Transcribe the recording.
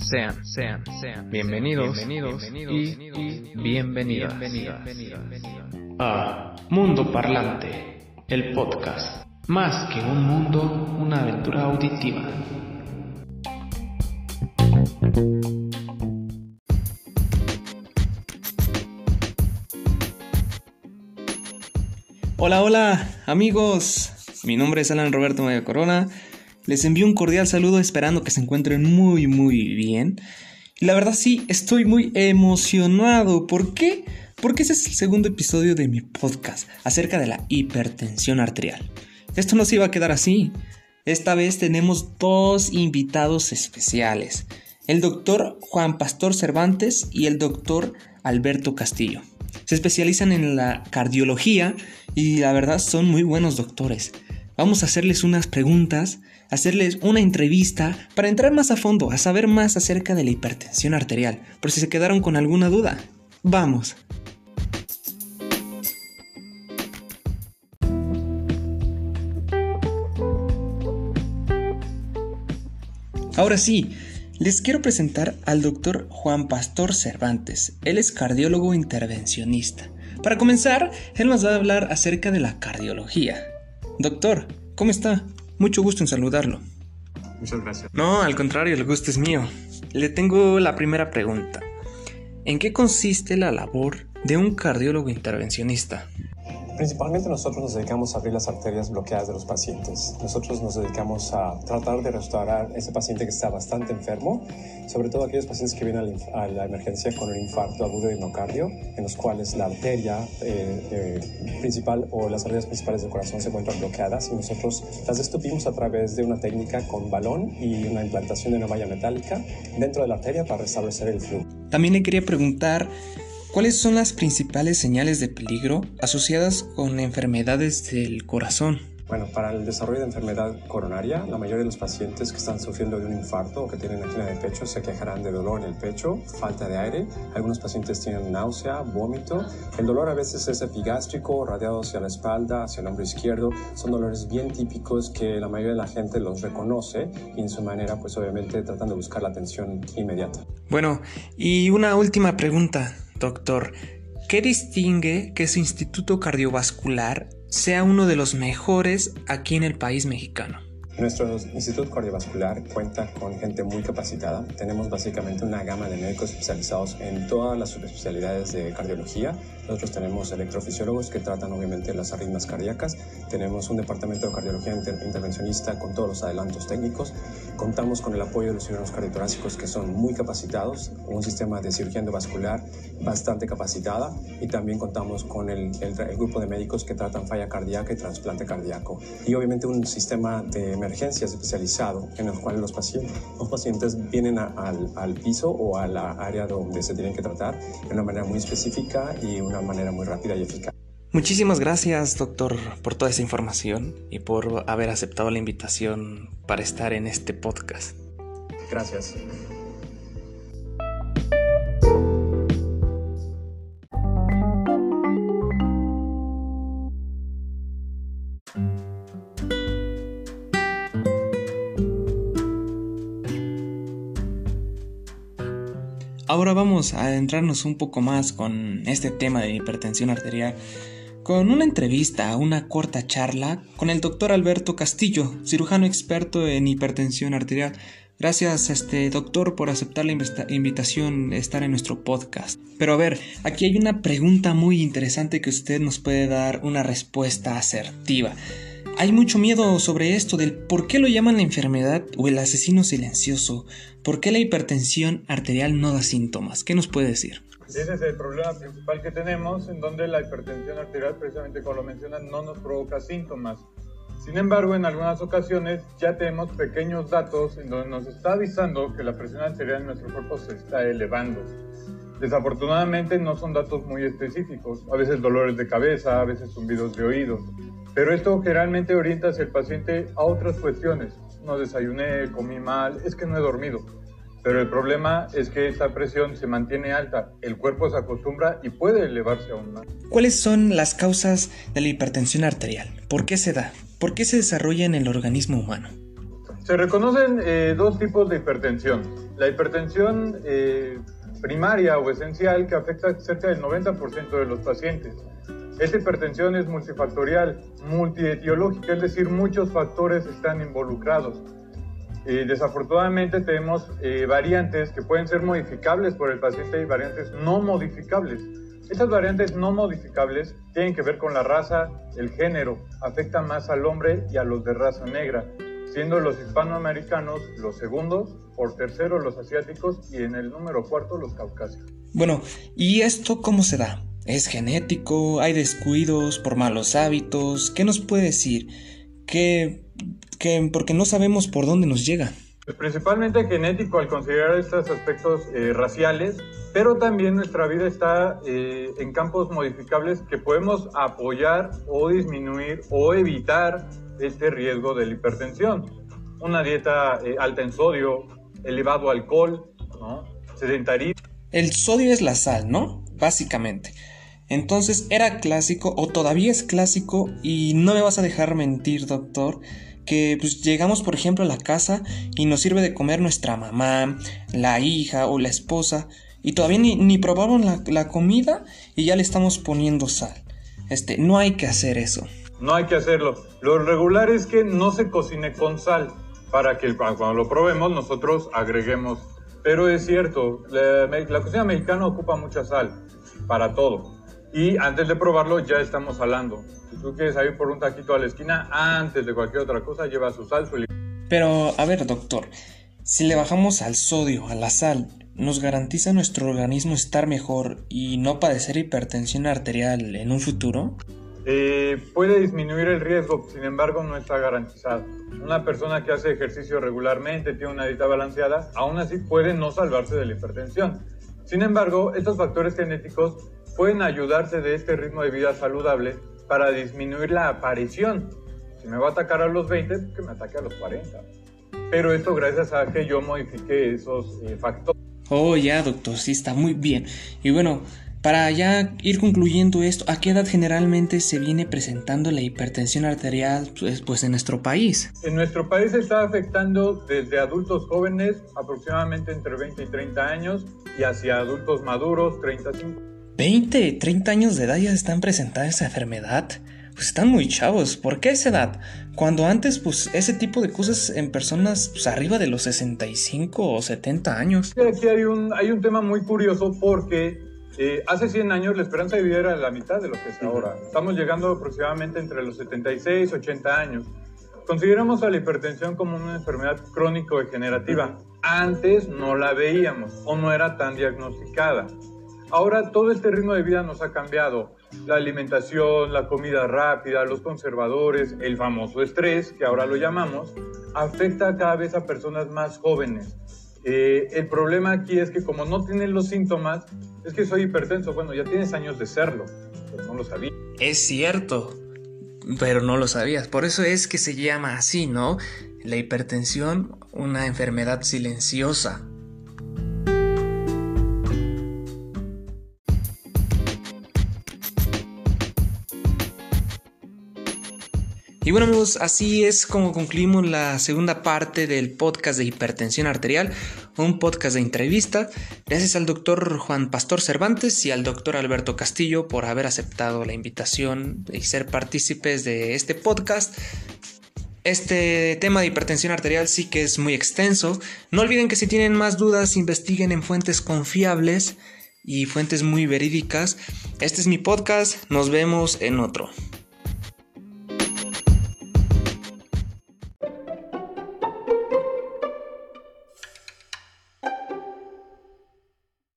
Sean, sean, sean bienvenidos, bienvenidos, y, bienvenidas, a Mundo Parlante, el podcast. Más que un mundo, una aventura auditiva. Hola, hola, amigos. Mi nombre es Alan Roberto Maya Corona les envío un cordial saludo esperando que se encuentren muy muy bien. La verdad sí, estoy muy emocionado. ¿Por qué? Porque ese es el segundo episodio de mi podcast acerca de la hipertensión arterial. Esto no se iba a quedar así. Esta vez tenemos dos invitados especiales. El doctor Juan Pastor Cervantes y el doctor Alberto Castillo. Se especializan en la cardiología y la verdad son muy buenos doctores. Vamos a hacerles unas preguntas hacerles una entrevista para entrar más a fondo, a saber más acerca de la hipertensión arterial, por si se quedaron con alguna duda. Vamos. Ahora sí, les quiero presentar al doctor Juan Pastor Cervantes. Él es cardiólogo intervencionista. Para comenzar, él nos va a hablar acerca de la cardiología. Doctor, ¿cómo está? Mucho gusto en saludarlo. Muchas gracias. No, al contrario, el gusto es mío. Le tengo la primera pregunta. ¿En qué consiste la labor de un cardiólogo intervencionista? Principalmente nosotros nos dedicamos a abrir las arterias bloqueadas de los pacientes. Nosotros nos dedicamos a tratar de restaurar ese paciente que está bastante enfermo, sobre todo aquellos pacientes que vienen a la emergencia con un infarto agudo de miocardio, en los cuales la arteria eh, eh, principal o las arterias principales del corazón se encuentran bloqueadas y nosotros las destupimos a través de una técnica con balón y una implantación de una malla metálica dentro de la arteria para restablecer el flujo. También le quería preguntar ¿Cuáles son las principales señales de peligro asociadas con enfermedades del corazón? Bueno, para el desarrollo de enfermedad coronaria, la mayoría de los pacientes que están sufriendo de un infarto o que tienen angina de pecho se quejarán de dolor en el pecho, falta de aire. Algunos pacientes tienen náusea, vómito. El dolor a veces es epigástrico, radiado hacia la espalda, hacia el hombro izquierdo. Son dolores bien típicos que la mayoría de la gente los reconoce y en su manera, pues obviamente tratan de buscar la atención inmediata. Bueno, y una última pregunta. Doctor, ¿qué distingue que su instituto cardiovascular sea uno de los mejores aquí en el país mexicano? Nuestro Instituto Cardiovascular cuenta con gente muy capacitada. Tenemos básicamente una gama de médicos especializados en todas las subespecialidades de cardiología. Nosotros tenemos electrofisiólogos que tratan obviamente las arritmias cardíacas. Tenemos un departamento de cardiología intervencionista con todos los adelantos técnicos. Contamos con el apoyo de los cirujanos cardiotorácicos que son muy capacitados, un sistema de cirugía endovascular bastante capacitada y también contamos con el, el, el grupo de médicos que tratan falla cardíaca y trasplante cardíaco. Y obviamente un sistema de emergencias especializado en el cual los pacientes, los pacientes vienen al, al, piso o a la área donde se tienen que tratar de una manera muy específica y una manera muy rápida y eficaz. Muchísimas gracias, doctor, por toda esa información y por haber aceptado la invitación para estar en este podcast. Gracias. Ahora vamos a adentrarnos un poco más con este tema de hipertensión arterial con una entrevista, una corta charla con el doctor Alberto Castillo, cirujano experto en hipertensión arterial. Gracias, este doctor, por aceptar la invitación de estar en nuestro podcast. Pero a ver, aquí hay una pregunta muy interesante que usted nos puede dar una respuesta asertiva. Hay mucho miedo sobre esto del por qué lo llaman la enfermedad o el asesino silencioso, por qué la hipertensión arterial no da síntomas. ¿Qué nos puede decir? Ese es el problema principal que tenemos, en donde la hipertensión arterial, precisamente como lo mencionan, no nos provoca síntomas. Sin embargo, en algunas ocasiones ya tenemos pequeños datos en donde nos está avisando que la presión arterial en nuestro cuerpo se está elevando. Desafortunadamente no son datos muy específicos, a veces dolores de cabeza, a veces zumbidos de oídos, pero esto generalmente orienta hacia el paciente a otras cuestiones. No desayuné, comí mal, es que no he dormido. Pero el problema es que esta presión se mantiene alta, el cuerpo se acostumbra y puede elevarse aún más. ¿Cuáles son las causas de la hipertensión arterial? ¿Por qué se da? ¿Por qué se desarrolla en el organismo humano? Se reconocen eh, dos tipos de hipertensión. La hipertensión eh, primaria o esencial que afecta cerca del 90% de los pacientes. Esta hipertensión es multifactorial, multietiológica, es decir, muchos factores están involucrados. Eh, desafortunadamente tenemos variantes que pueden ser modificables por el paciente y variantes no modificables. Estas variantes no modificables tienen que ver con la raza, el género, afectan más al hombre y a los de raza negra siendo los hispanoamericanos los segundos, por tercero los asiáticos y en el número cuarto los caucásicos. Bueno, ¿y esto cómo se da? ¿Es genético? ¿Hay descuidos por malos hábitos? ¿Qué nos puede decir? ¿Qué, qué, porque no sabemos por dónde nos llega. Pues principalmente genético al considerar estos aspectos eh, raciales, pero también nuestra vida está eh, en campos modificables que podemos apoyar o disminuir o evitar este riesgo de la hipertensión. Una dieta eh, alta en sodio, elevado alcohol, ¿no? sedentarismo. El sodio es la sal, ¿no? Básicamente. Entonces era clásico o todavía es clásico y no me vas a dejar mentir, doctor, que pues llegamos por ejemplo a la casa y nos sirve de comer nuestra mamá, la hija o la esposa y todavía ni, ni probamos la, la comida y ya le estamos poniendo sal. Este, no hay que hacer eso. No hay que hacerlo. Lo regular es que no se cocine con sal para que cuando lo probemos nosotros agreguemos. Pero es cierto, la, cocina mexicana ocupa mucha sal para todo. Y antes de probarlo ya estamos salando. Si tú quieres ir por un taquito a la esquina, antes de cualquier otra cosa lleva su sal, su Pero, a ver, doctor, si le bajamos al sodio, a la sal, ¿nos garantiza nuestro organismo estar mejor y no padecer hipertensión arterial en un futuro? Eh, puede disminuir el riesgo, sin embargo no está garantizado. Una persona que hace ejercicio regularmente, tiene una dieta balanceada, aún así puede no salvarse de la hipertensión. Sin embargo, estos factores genéticos pueden ayudarse de este ritmo de vida saludable para disminuir la aparición. Si me va a atacar a los 20, que me ataque a los 40. Pero esto gracias a que yo modifique esos eh, factores. Oh, ya, doctor, sí, está muy bien. Y bueno, para ya ir concluyendo esto, ¿a qué edad generalmente se viene presentando la hipertensión arterial pues, pues, en nuestro país? En nuestro país se está afectando desde adultos jóvenes, aproximadamente entre 20 y 30 años, y hacia adultos maduros, 35. ¿20, 30 años de edad ya están presentando esa enfermedad? Pues están muy chavos. ¿Por qué esa edad? Cuando antes, pues, ese tipo de cosas en personas pues, arriba de los 65 o 70 años. Aquí hay un, hay un tema muy curioso porque eh, hace 100 años la esperanza de vida era la mitad de lo que es ahora. Estamos llegando aproximadamente entre los 76 y 80 años. Consideramos a la hipertensión como una enfermedad crónico-degenerativa. Antes no la veíamos o no era tan diagnosticada. Ahora todo este ritmo de vida nos ha cambiado. La alimentación, la comida rápida, los conservadores, el famoso estrés, que ahora lo llamamos, afecta cada vez a personas más jóvenes. Eh, el problema aquí es que como no tienen los síntomas, es que soy hipertenso. Bueno, ya tienes años de serlo, pero no lo sabía. Es cierto, pero no lo sabías. Por eso es que se llama así, ¿no? La hipertensión, una enfermedad silenciosa. Y bueno amigos, así es como concluimos la segunda parte del podcast de hipertensión arterial, un podcast de entrevista. Gracias al doctor Juan Pastor Cervantes y al doctor Alberto Castillo por haber aceptado la invitación y ser partícipes de este podcast. Este tema de hipertensión arterial sí que es muy extenso. No olviden que si tienen más dudas, investiguen en fuentes confiables y fuentes muy verídicas. Este es mi podcast, nos vemos en otro.